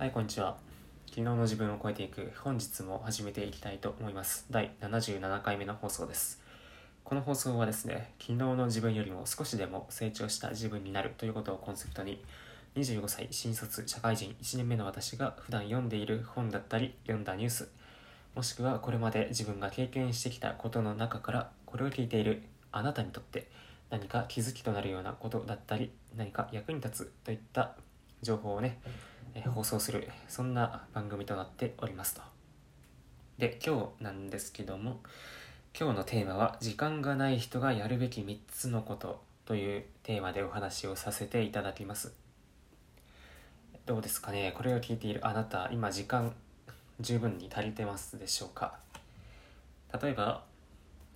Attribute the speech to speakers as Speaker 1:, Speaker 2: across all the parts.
Speaker 1: はい、こんにちは。昨日の自分を超えていく本日も始めていきたいと思います。第77回目の放送です。この放送はですね、昨日の自分よりも少しでも成長した自分になるということをコンセプトに、25歳新卒社会人1年目の私が普段読んでいる本だったり、読んだニュース、もしくはこれまで自分が経験してきたことの中から、これを聞いているあなたにとって何か気づきとなるようなことだったり、何か役に立つといった情報をね、えー放送するそんな番組となっておりますと。で今日なんですけども今日のテーマは「時間がない人がやるべき3つのこと」というテーマでお話をさせていただきます。どうですかね？これを聞いているあなた今時間十分に足りてますでしょうか？例えば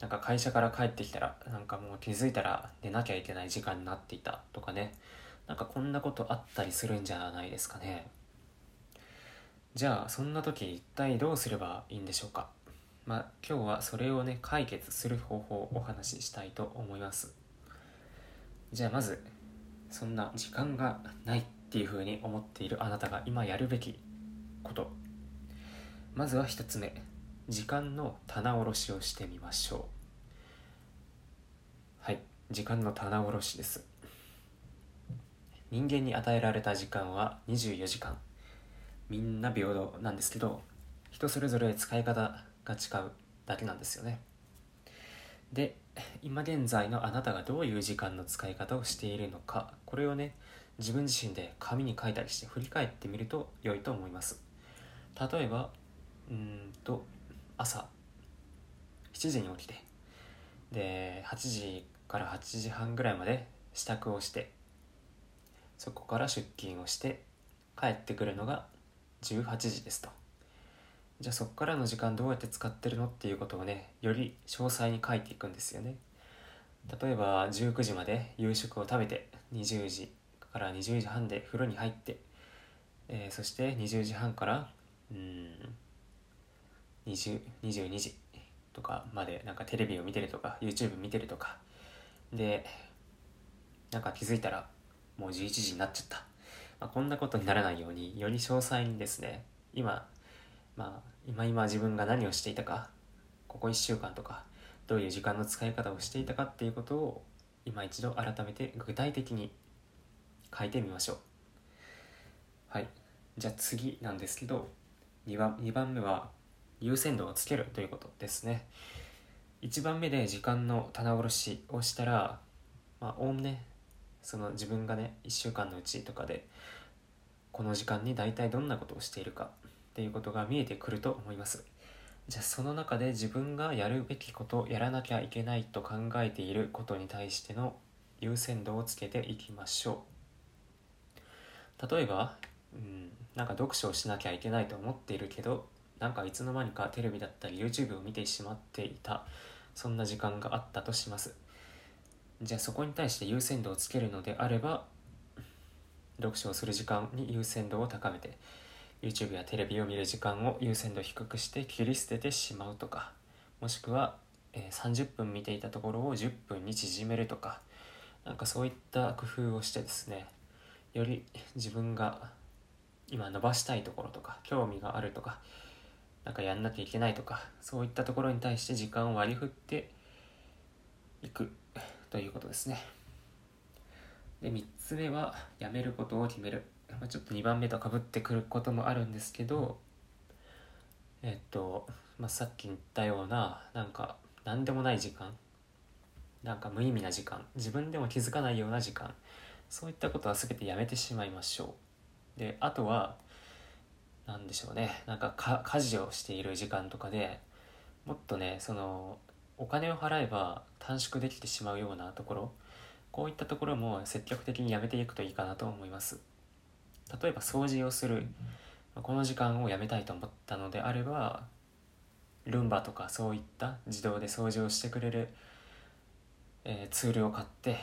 Speaker 1: なんか会社から帰ってきたらなんかもう気づいたら寝なきゃいけない時間になっていたとかねなんかこんなことあったりするんじゃないですかね。じゃあそんな時一体どうすればいいんでしょうか。まあ今日はそれをね解決する方法をお話ししたいと思います。じゃあまずそんな時間がないっていうふうに思っているあなたが今やるべきこと。まずは一つ目時間の棚卸しをしてみましょう。はい時間の棚卸しです。人間に与えられた時間は24時間。みんな平等なんですけど人それぞれ使い方が違うだけなんですよね。で今現在のあなたがどういう時間の使い方をしているのかこれをね自分自身で紙に書いたりして振り返ってみると良いと思います。例えばうんと朝7時に起きてで8時から8時半ぐらいまで支度をしてそこから出勤をして帰ってくるのが18時ですと。じゃあそこからの時間どうやって使ってるのっていうことをねより詳細に書いていくんですよね。例えば19時まで夕食を食べて20時から20時半で風呂に入って、えーそして20時半からうん20 22時とかまでなんかテレビを見てるとか YouTube 見てるとか。でなんか気づいたらもう11時になっちゃった、まあ、こんなことにならないようにより詳細にですね今まあ今今自分が何をしていたかここ1週間とかどういう時間の使い方をしていたかっていうことを今一度改めて具体的に書いてみましょう。はい。じゃあ次なんですけど2番 ,2 番目は優先度をつけるということですね。1番目で時間の棚卸しをしたらまあおおむねその自分がね1週間のうちとかでこの時間に大体どんなことをしているかっていうことが見えてくると思います。じゃあその中で自分がやるべきことやらなきゃいけないと考えていることに対しての優先度をつけていきましょう。例えば、うん、なんか読書をしなきゃいけないと思っているけどなんかいつの間にかテレビだったり YouTube を見てしまっていた。そんな時間があったとします。じゃあそこに対して優先度をつけるのであれば読書をする時間に優先度を高めて YouTube やテレビを見る時間を優先度低くして切り捨ててしまうとかもしくは、えー30分見ていたところを10分に縮めるとかなんかそういった工夫をしてですねより自分が今伸ばしたいところとか興味があるとかなんかやんなきゃいけないとかそういったところに対して時間を割り振っていく。ということですね。で3つ目はやめることを決める、まあ、ちょっと2番目とかぶってくることもあるんですけどえっと、まあ、さっき言ったようななんか何でもない時間。なんか無意味な時間。自分でも気づかないような時間。そういったことは全てやめてしまいましょう。であとは何でしょうね。なんかか家事をしている時間とかでもっとねそのお金を払えば短縮できてしまうようなところこういったところも積極的にやめていくといいかなと思います。例えば掃除をする。この時間をやめたいと思ったのであればルンバとかそういった自動で掃除をしてくれる、えーツールを買って、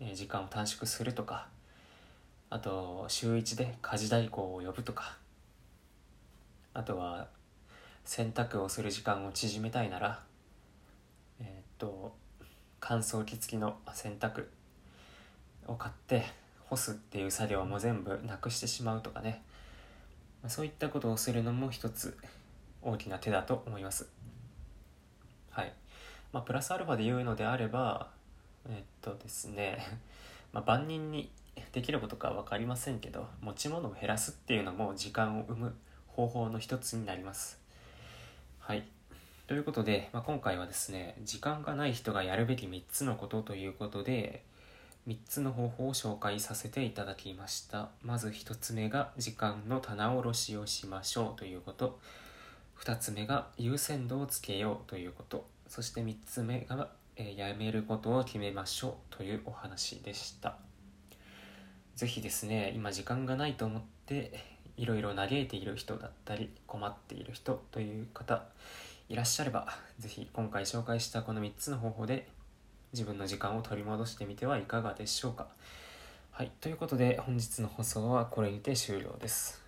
Speaker 1: えー時間を短縮するとかあと週1で家事代行を呼ぶとかあとは洗濯をする時間を縮めたいならと乾燥機付きの洗濯を買って干すっていう作業も全部なくしてしまうとかね、そういったことをするのも一つ大きな手だと思います。はい。まあプラスアルファで言うのであればえっとですねまあ、万人にできることか分かりませんけど持ち物を減らすっていうのも時間を生む方法の一つになります。はい。ということで、まあ、今回はですね時間がない人がやるべき3つのことということで3つの方法を紹介させていただきました。まず1つ目が時間の棚卸しをしましょうということ。2つ目が優先度をつけようということ。そして3つ目が、えー、やめることを決めましょうというお話でした。是非ですね今時間がないと思っていろいろ嘆いている人だったり困っている人という方いらっしゃれば是非今回紹介したこの3つの方法で自分の時間を取り戻してみてはいかがでしょうか。はい、ということで本日の放送はこれにて終了です。